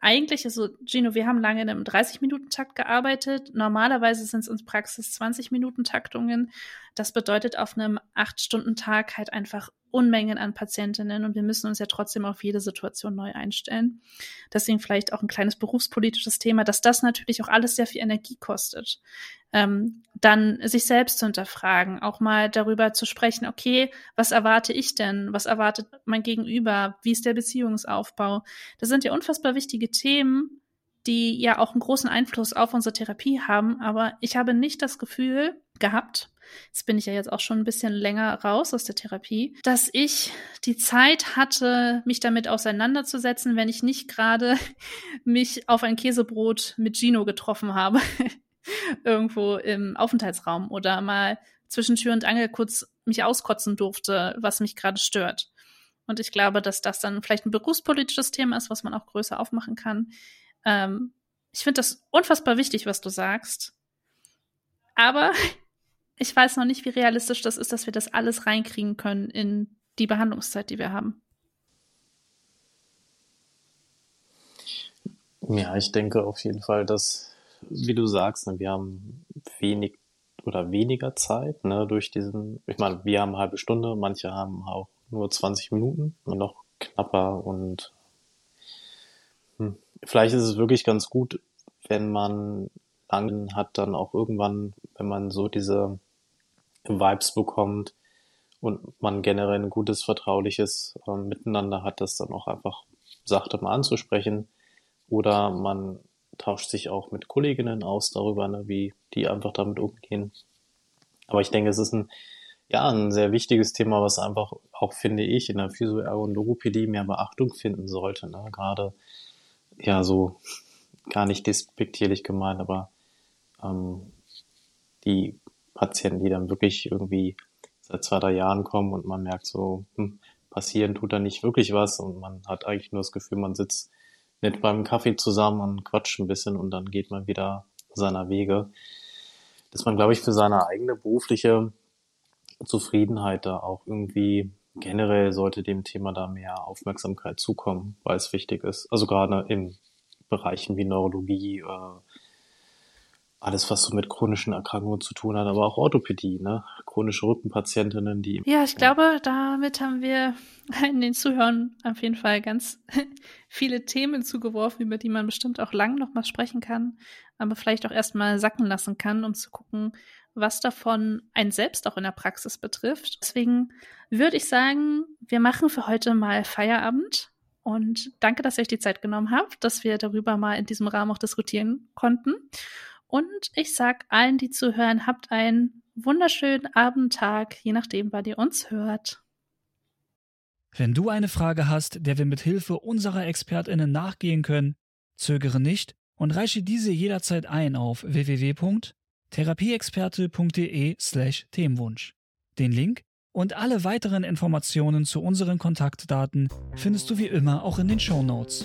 eigentlich, also Gino, wir haben lange in einem 30-Minuten-Takt gearbeitet. Normalerweise sind es uns Praxis 20-Minuten-Taktungen. Das bedeutet auf einem 8-Stunden-Tag halt einfach Unmengen an Patientinnen und wir müssen uns ja trotzdem auf jede Situation neu einstellen. Deswegen vielleicht auch ein kleines berufspolitisches Thema, dass das natürlich auch alles sehr viel Energie kostet. Ähm, dann sich selbst zu hinterfragen, auch mal darüber zu sprechen, okay, was erwarte ich denn? Was erwartet mein Gegenüber? Wie ist der Beziehungsaufbau? Das sind ja unfassbar wichtige Themen, die ja auch einen großen Einfluss auf unsere Therapie haben, aber ich habe nicht das Gefühl gehabt, jetzt bin ich ja jetzt auch schon ein bisschen länger raus aus der Therapie, dass ich die Zeit hatte, mich damit auseinanderzusetzen, wenn ich nicht gerade *laughs* mich auf ein Käsebrot mit Gino getroffen habe, *laughs* irgendwo im Aufenthaltsraum oder mal zwischen Tür und Angel kurz mich auskotzen durfte, was mich gerade stört. Und ich glaube, dass das dann vielleicht ein berufspolitisches Thema ist, was man auch größer aufmachen kann. Ähm, ich finde das unfassbar wichtig, was du sagst. Aber ich weiß noch nicht, wie realistisch das ist, dass wir das alles reinkriegen können in die Behandlungszeit, die wir haben. Ja, ich denke auf jeden Fall, dass, wie du sagst, ne, wir haben wenig oder weniger Zeit, ne, durch diesen, ich meine, wir haben eine halbe Stunde, manche haben auch nur 20 Minuten noch knapper und hm, vielleicht ist es wirklich ganz gut, wenn man langen hat, dann auch irgendwann, wenn man so diese Vibes bekommt und man generell ein gutes, vertrauliches äh, Miteinander hat, das dann auch einfach sachte mal anzusprechen. Oder man tauscht sich auch mit Kolleginnen aus darüber, ne, wie die einfach damit umgehen. Aber ich denke, es ist ein, ja, ein sehr wichtiges Thema, was einfach auch, finde ich, in der Physio- und Logopädie mehr Beachtung finden sollte. Ne? Gerade, ja, so gar nicht despektierlich gemeint, aber ähm, die Patienten, die dann wirklich irgendwie seit zwei, drei Jahren kommen und man merkt so, hm, passieren tut da nicht wirklich was und man hat eigentlich nur das Gefühl, man sitzt nett beim Kaffee zusammen und quatscht ein bisschen und dann geht man wieder seiner Wege. Dass man, glaube ich, für seine eigene berufliche Zufriedenheit da auch irgendwie generell sollte dem Thema da mehr Aufmerksamkeit zukommen, weil es wichtig ist. Also gerade in Bereichen wie Neurologie, äh, alles, was so mit chronischen Erkrankungen zu tun hat, aber auch Orthopädie, ne? Chronische Rückenpatientinnen, die. Ja, ich glaube, damit haben wir *laughs* in den Zuhörern auf jeden Fall ganz *laughs* viele Themen zugeworfen, über die man bestimmt auch lang noch mal sprechen kann, aber vielleicht auch erstmal sacken lassen kann, um zu gucken, was davon ein selbst auch in der Praxis betrifft. Deswegen würde ich sagen, wir machen für heute mal Feierabend. Und danke, dass ihr euch die Zeit genommen habt, dass wir darüber mal in diesem Rahmen auch diskutieren konnten. Und ich sag allen, die zuhören, habt einen wunderschönen Abendtag, je nachdem, wann ihr uns hört. Wenn du eine Frage hast, der wir mit Hilfe unserer ExpertInnen nachgehen können, zögere nicht und reiche diese jederzeit ein auf www.therapieexperte.de/slash Themenwunsch. Den Link und alle weiteren Informationen zu unseren Kontaktdaten findest du wie immer auch in den Show Notes.